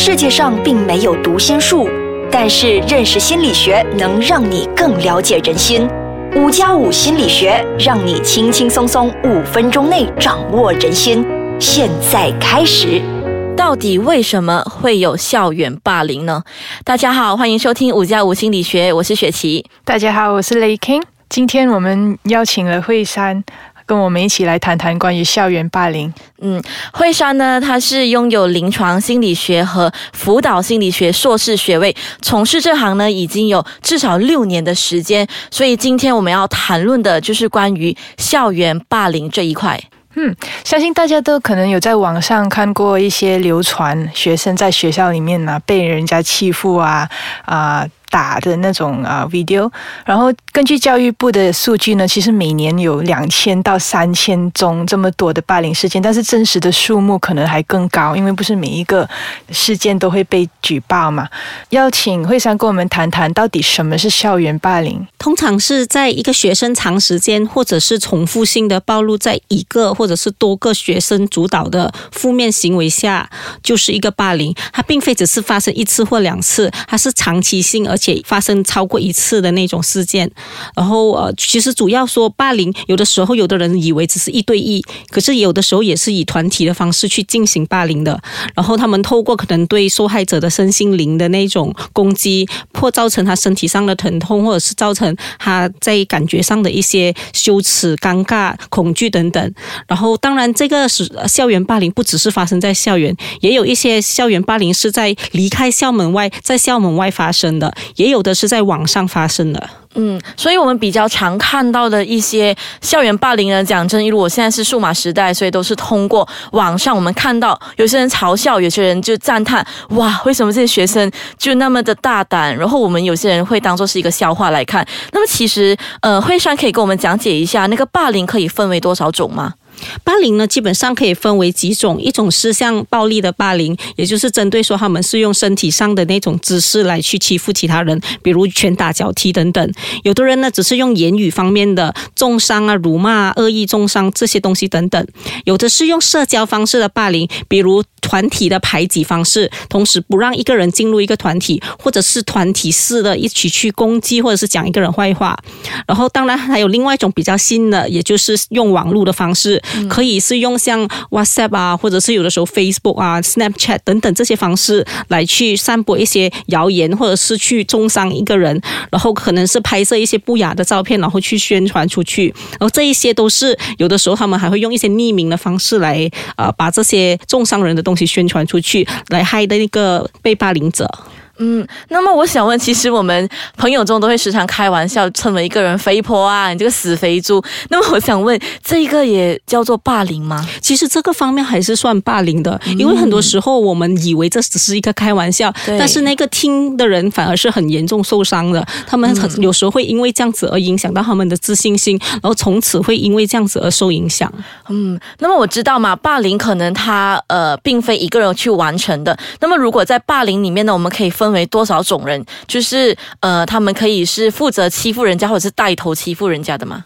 世界上并没有读心术，但是认识心理学能让你更了解人心。五加五心理学让你轻轻松松五分钟内掌握人心。现在开始。到底为什么会有校园霸凌呢？大家好，欢迎收听五加五心理学，我是雪琪。大家好，我是雷 king。今天我们邀请了惠山，跟我们一起来谈谈关于校园霸凌。嗯，惠山呢，他是拥有临床心理学和辅导心理学硕士学位，从事这行呢已经有至少六年的时间。所以今天我们要谈论的就是关于校园霸凌这一块。嗯，相信大家都可能有在网上看过一些流传，学生在学校里面呢被人家欺负啊啊。打的那种啊 video，然后根据教育部的数据呢，其实每年有两千到三千宗这么多的霸凌事件，但是真实的数目可能还更高，因为不是每一个事件都会被举报嘛。邀请惠山跟我们谈谈，到底什么是校园霸凌？通常是在一个学生长时间或者是重复性的暴露在一个或者是多个学生主导的负面行为下，就是一个霸凌。它并非只是发生一次或两次，它是长期性而。且发生超过一次的那种事件，然后呃，其实主要说霸凌，有的时候有的人以为只是一对一，可是有的时候也是以团体的方式去进行霸凌的。然后他们透过可能对受害者的身心灵的那种攻击，或造成他身体上的疼痛，或者是造成他在感觉上的一些羞耻、尴尬、恐惧等等。然后当然，这个是校园霸凌，不只是发生在校园，也有一些校园霸凌是在离开校门外，在校门外发生的。也有的是在网上发生的，嗯，所以我们比较常看到的一些校园霸凌呢，讲真，因为我现在是数码时代，所以都是通过网上，我们看到有些人嘲笑，有些人就赞叹，哇，为什么这些学生就那么的大胆？然后我们有些人会当做是一个笑话来看。那么其实，呃，惠山可以跟我们讲解一下，那个霸凌可以分为多少种吗？霸凌呢，基本上可以分为几种，一种是像暴力的霸凌，也就是针对说他们是用身体上的那种姿势来去欺负其他人，比如拳打脚踢等等。有的人呢，只是用言语方面的重伤啊、辱骂、恶意重伤这些东西等等。有的是用社交方式的霸凌，比如团体的排挤方式，同时不让一个人进入一个团体，或者是团体式的一起去攻击或者是讲一个人坏话。然后当然还有另外一种比较新的，也就是用网络的方式。可以是用像 WhatsApp 啊，或者是有的时候 Facebook 啊、Snapchat 等等这些方式来去散播一些谣言，或者是去重伤一个人，然后可能是拍摄一些不雅的照片，然后去宣传出去。然后这一些都是有的时候他们还会用一些匿名的方式来呃把这些重伤人的东西宣传出去，来害的那个被霸凌者。嗯，那么我想问，其实我们朋友中都会时常开玩笑，称为一个人肥婆啊，你这个死肥猪。那么我想问，这一个也叫做霸凌吗？其实这个方面还是算霸凌的，因为很多时候我们以为这只是一个开玩笑，但是那个听的人反而是很严重受伤的。他们很有时候会因为这样子而影响到他们的自信心，然后从此会因为这样子而受影响。嗯，那么我知道嘛，霸凌可能他呃并非一个人去完成的。那么如果在霸凌里面呢，我们可以分。分为多少种人？就是呃，他们可以是负责欺负人家，或者是带头欺负人家的吗？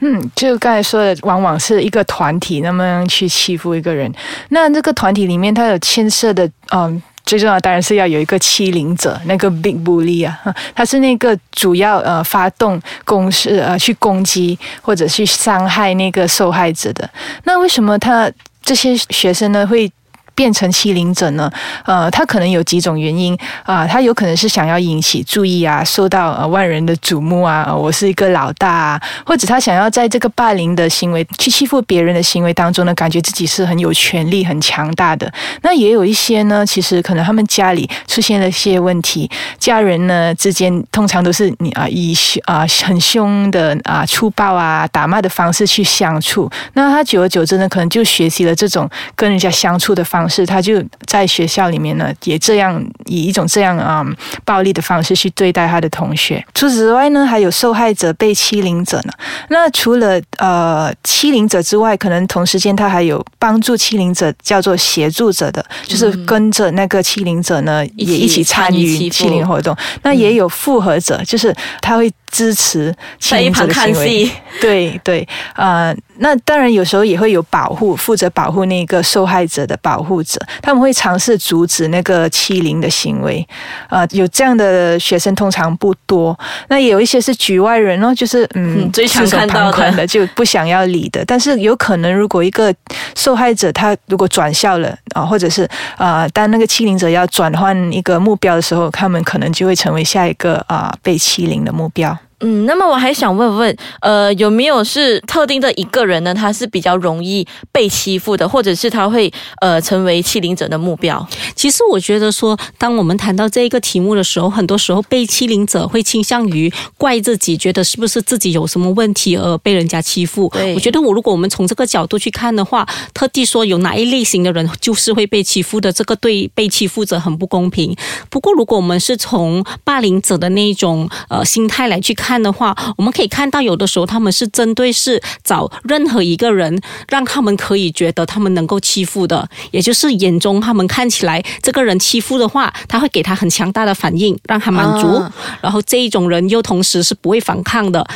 嗯，就刚才说的，往往是一个团体那么去欺负一个人。那这个团体里面，它有牵涉的，嗯，最重要当然是要有一个欺凌者，那个 big bully 啊，他是那个主要呃发动攻势呃去攻击或者去伤害那个受害者的。那为什么他这些学生呢会？变成欺凌者呢？呃，他可能有几种原因啊，他有可能是想要引起注意啊，受到呃万人的瞩目啊，我是一个老大啊，或者他想要在这个霸凌的行为、去欺负别人的行为当中呢，感觉自己是很有权力、很强大的。那也有一些呢，其实可能他们家里出现了一些问题，家人呢之间通常都是你啊以啊很凶的啊粗暴啊打骂的方式去相处，那他久而久之呢，可能就学习了这种跟人家相处的方。是，他就在学校里面呢，也这样以一种这样啊暴力的方式去对待他的同学。除此之外呢，还有受害者被欺凌者呢。那除了呃欺凌者之外，可能同时间他还有帮助欺凌者，叫做协助者的，就是跟着那个欺凌者呢也一起参与欺凌活动。那也有复合者，就是他会。支持欺在一旁看。戏，对对，呃，那当然有时候也会有保护，负责保护那个受害者的保护者，他们会尝试阻止那个欺凌的行为。呃，有这样的学生通常不多，那也有一些是局外人哦，就是嗯嗯，最常看到的就不想要理的。但是有可能，如果一个受害者他如果转校了啊、或者是呃，当那个欺凌者要转换一个目标的时候，他们可能就会成为下一个啊、被欺凌的目标。嗯，那么我还想问问，呃，有没有是特定的一个人呢？他是比较容易被欺负的，或者是他会呃成为欺凌者的目标？其实我觉得说，当我们谈到这一个题目的时候，很多时候被欺凌者会倾向于怪自己，觉得是不是自己有什么问题而被人家欺负。对我觉得我如果我们从这个角度去看的话，特地说有哪一类型的人就是会被欺负的，这个对被欺负者很不公平。不过，如果我们是从霸凌者的那种呃心态来去看的话，我们可以看到有的时候他们是针对是找任何一个人，让他们可以觉得他们能够欺负的，也就是眼中他们看起来这个人欺负的话，他会给他很强大的反应，让他满足。啊然后这一种人又同时是不会反抗的，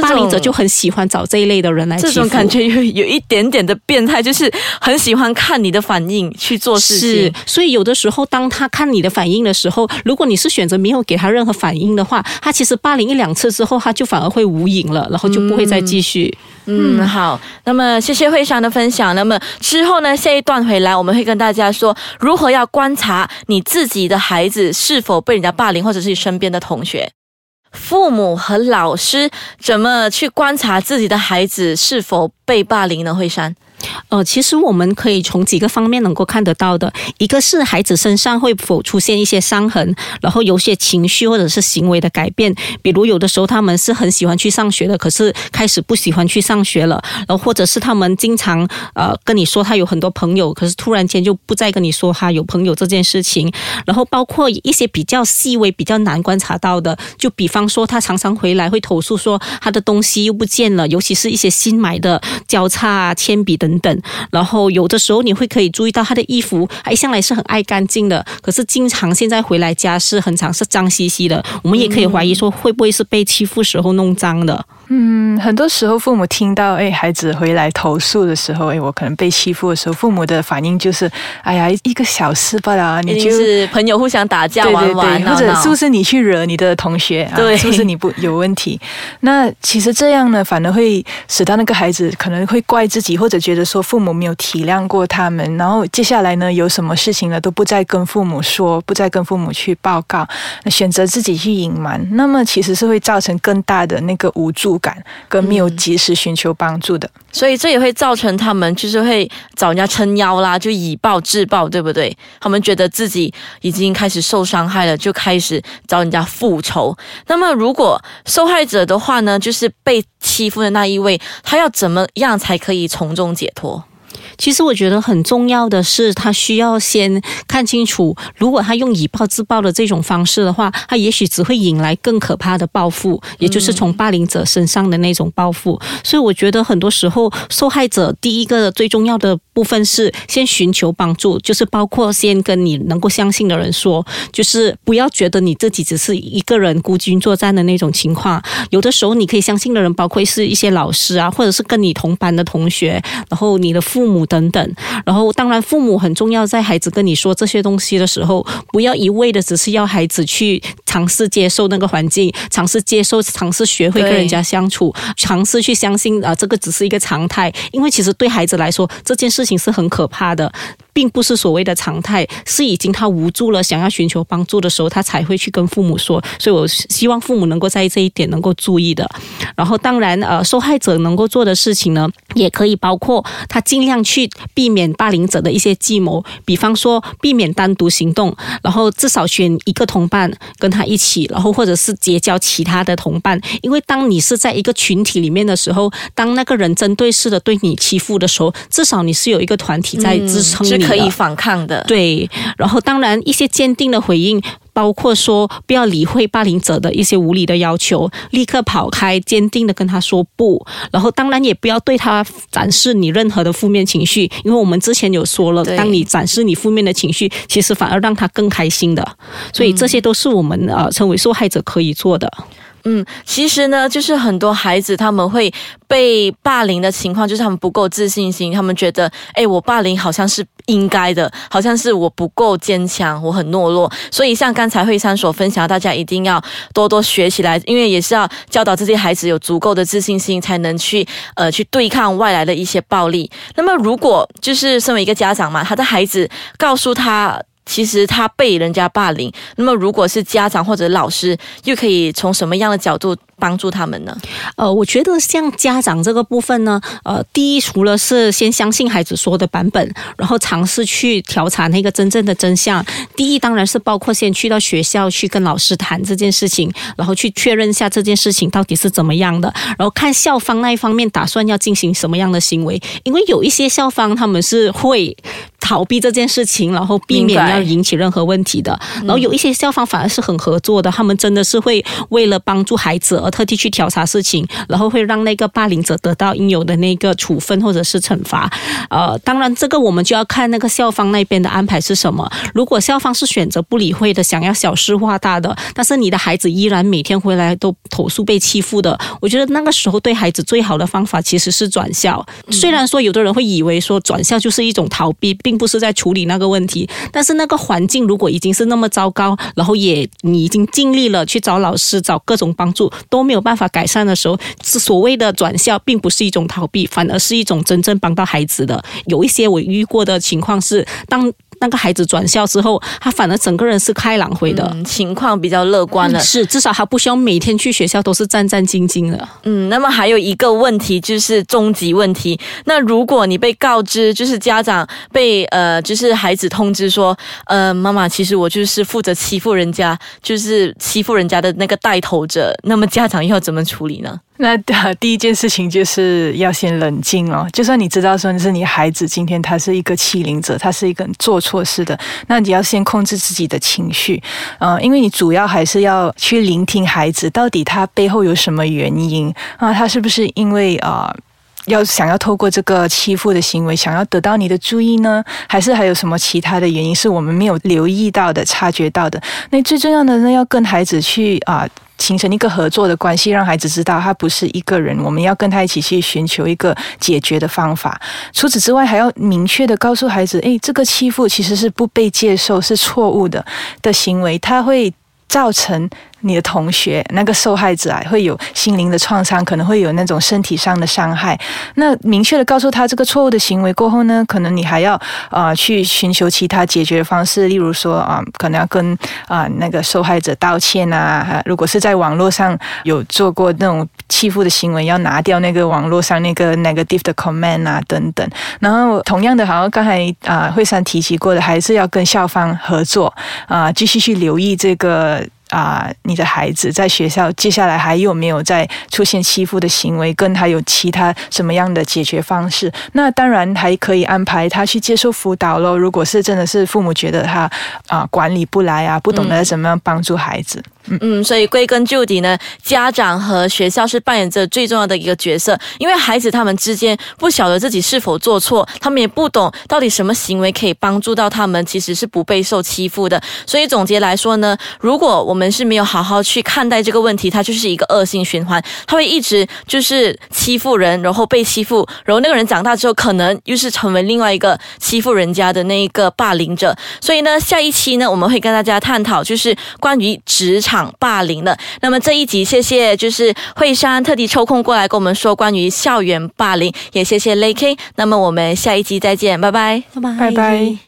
霸凌者就很喜欢找这一类的人来。这种感觉有有一点点的变态，就是很喜欢看你的反应去做事是情。，所以有的时候，当他看你的反应的时候，如果你是选择没有给他任何反应的话，他其实霸凌一两次之后，他就反而会无影了，然后就不会再继续。嗯，好，那么谢谢慧珊的分享。那么之后呢，下一段回来我们会跟大家说如何要观察你自己的孩子是否被人家霸凌，或者是你身边的同学。父母和老师怎么去观察自己的孩子是否被霸凌呢？慧珊，呃，其实我们可以从几个方面能够看得到的，一个是孩子身上会否出现一些伤痕，然后有些情绪或者是行为的改变，比如有的时候他们是很喜欢去上学的，可是开始不喜欢去上学了，然后或者是他们经常呃跟你说他有很多朋友，可是突然间就不再跟你说他有朋友这件事情，然后包括一些比较细微、比较难观察到的，就比方说他常常回来会投诉说他的东西又不见了，尤其是一些新买的交叉啊、铅笔等等。然后有的时候你会可以注意到他的衣服，他一向来是很爱干净的，可是经常现在回来家是很常是脏兮兮的。我们也可以怀疑说会不会是被欺负时候弄脏的。嗯，很多时候父母听到哎孩子回来投诉的时候，哎我可能被欺负的时候，父母的反应就是哎呀一个小事罢了，你就是朋友互相打架玩玩，对，或者是不是你去惹你的同学啊？对是不是你不有问题？那其实这样呢，反而会使到那个孩子可能会怪自己，或者觉得说父母没有体谅过他们，然后接下来呢有什么事情呢都不再跟父母说，不再跟父母去报告，那选择自己去隐瞒，那么其实是会造成更大的那个无助感，跟没有及时寻求帮助的。所以这也会造成他们就是会找人家撑腰啦，就以暴制暴，对不对？他们觉得自己已经开始受伤害了，就开始找人家复仇。那么如果受害者的话呢，就是被欺负的那一位，他要怎么样才可以从中解脱？其实我觉得很重要的是，他需要先看清楚，如果他用以暴制暴的这种方式的话，他也许只会引来更可怕的报复，也就是从霸凌者身上的那种报复。所以我觉得很多时候，受害者第一个最重要的部分是先寻求帮助，就是包括先跟你能够相信的人说，就是不要觉得你自己只是一个人孤军作战的那种情况。有的时候你可以相信的人，包括是一些老师啊，或者是跟你同班的同学，然后你的父母等等。然后当然父母很重要，在孩子跟你说这些东西的时候，不要一味的只是要孩子去尝试接受那个环境，尝试接受，尝试学会跟人家相处，尝试去相信啊、这个只是一个常态。因为其实对孩子来说，这件事情是很可怕的。并不是所谓的常态，是已经他无助了，想要寻求帮助的时候，他才会去跟父母说。所以我希望父母能够在这一点能够注意的。然后，当然，呃，受害者能够做的事情呢，也可以包括他尽量去避免霸凌者的一些计谋，比方说避免单独行动，然后至少选一个同伴跟他一起，然后或者是结交其他的同伴。因为当你是在一个群体里面的时候，当那个人针对式的对你欺负的时候，至少你是有一个团体在支撑。是可以反抗的。对，然后当然一些坚定的回应，包括说不要理会霸凌者的一些无理的要求，立刻跑开，坚定的跟他说不。然后当然也不要对他展示你任何的负面情绪，因为我们之前有说了，当你展示你负面的情绪，其实反而让他更开心的。所以这些都是我们呃成为受害者可以做的。嗯，嗯其实呢，就是很多孩子他们会被霸凌的情况，就是他们不够自信心，他们觉得，哎，我霸凌好像是应该的，好像是我不够坚强，我很懦弱。所以像刚才慧珊所分享，大家一定要多多学起来，因为也是要教导这些孩子有足够的自信心，才能去呃去对抗外来的一些暴力。那么如果就是身为一个家长嘛，他的孩子告诉他。其实他被人家霸凌，那么如果是家长或者老师，又可以从什么样的角度？帮助他们呢？呃，我觉得像家长这个部分呢，呃，第一，除了是先相信孩子说的版本，然后尝试去调查那个真正的真相。第一，当然是包括先去到学校去跟老师谈这件事情，然后去确认一下这件事情到底是怎么样的，然后看校方那一方面打算要进行什么样的行为。因为有一些校方他们是会逃避这件事情，然后避免要引起任何问题的。然后有一些校方反而是很合作的，他们真的是会为了帮助孩子。而特地去调查事情，然后会让那个霸凌者得到应有的那个处分或者是惩罚。呃，当然这个我们就要看那个校方那边的安排是什么。如果校方是选择不理会的，想要小事化大的，但是你的孩子依然每天回来都投诉被欺负的，我觉得那个时候对孩子最好的方法其实是转校。虽然说有的人会以为说转校就是一种逃避，并不是在处理那个问题，但是那个环境如果已经是那么糟糕，然后也你已经尽力了去找老师找各种帮助。都没有办法改善的时候，是所谓的转校，并不是一种逃避，反而是一种真正帮到孩子的。有一些我遇过的情况是，当。那个孩子转校之后，他反而整个人是开朗回的，情况比较乐观了。是，至少他不需要每天去学校都是战战兢兢的。嗯，那么还有一个问题就是终极问题。那如果你被告知，就是家长被呃，就是孩子通知说，呃，妈妈，其实我就是负责欺负人家，就是欺负人家的那个带头者，那么家长要怎么处理呢？那第一件事情就是要先冷静哦。就算你知道说你是你孩子今天他是一个欺凌者，他是一个做错事的，那你要先控制自己的情绪，嗯，因为你主要还是要去聆听孩子到底他背后有什么原因啊？他是不是因为啊要想要透过这个欺负的行为想要得到你的注意呢？还是还有什么其他的原因是我们没有留意到的、察觉到的？那最重要的呢，要跟孩子去啊。形成一个合作的关系，让孩子知道他不是一个人，我们要跟他一起去寻求一个解决的方法。除此之外，还要明确的告诉孩子：，诶，这个欺负其实是不被接受，是错误的的行为，他会造成。你的同学那个受害者啊，会有心灵的创伤，可能会有那种身体上的伤害。那明确的告诉他这个错误的行为过后呢，可能你还要啊去寻求其他解决方式，例如说啊，可能要跟啊那个受害者道歉啊。如果是在网络上有做过那种欺负的行为，要拿掉那个网络上那个 negative 的 comment 啊等等。然后同样的，好像刚才啊惠珊提起过的，还是要跟校方合作啊，继续去留意这个。啊，你的孩子在学校接下来还有没有在出现欺负的行为？跟他有其他什么样的解决方式？那当然还可以安排他去接受辅导喽。如果是真的是父母觉得他啊管理不来啊，不懂得怎么样帮助孩子。嗯，嗯所以归根究底呢，家长和学校是扮演着最重要的一个角色，因为孩子他们之间不晓得自己是否做错，他们也不懂到底什么行为可以帮助到他们，其实是不被受欺负的。所以总结来说呢，如果我们是没有好好去看待这个问题，它就是一个恶性循环，它会一直就是欺负人，然后被欺负，然后那个人长大之后可能又是成为另外一个欺负人家的那一个霸凌者。所以呢，下一期呢，我们会跟大家探讨就是关于职场。霸凌了。那么这一集，谢谢就是惠山特地抽空过来跟我们说关于校园霸凌，也谢谢 Lay K。那么我们下一集再见，拜拜，拜拜，拜拜。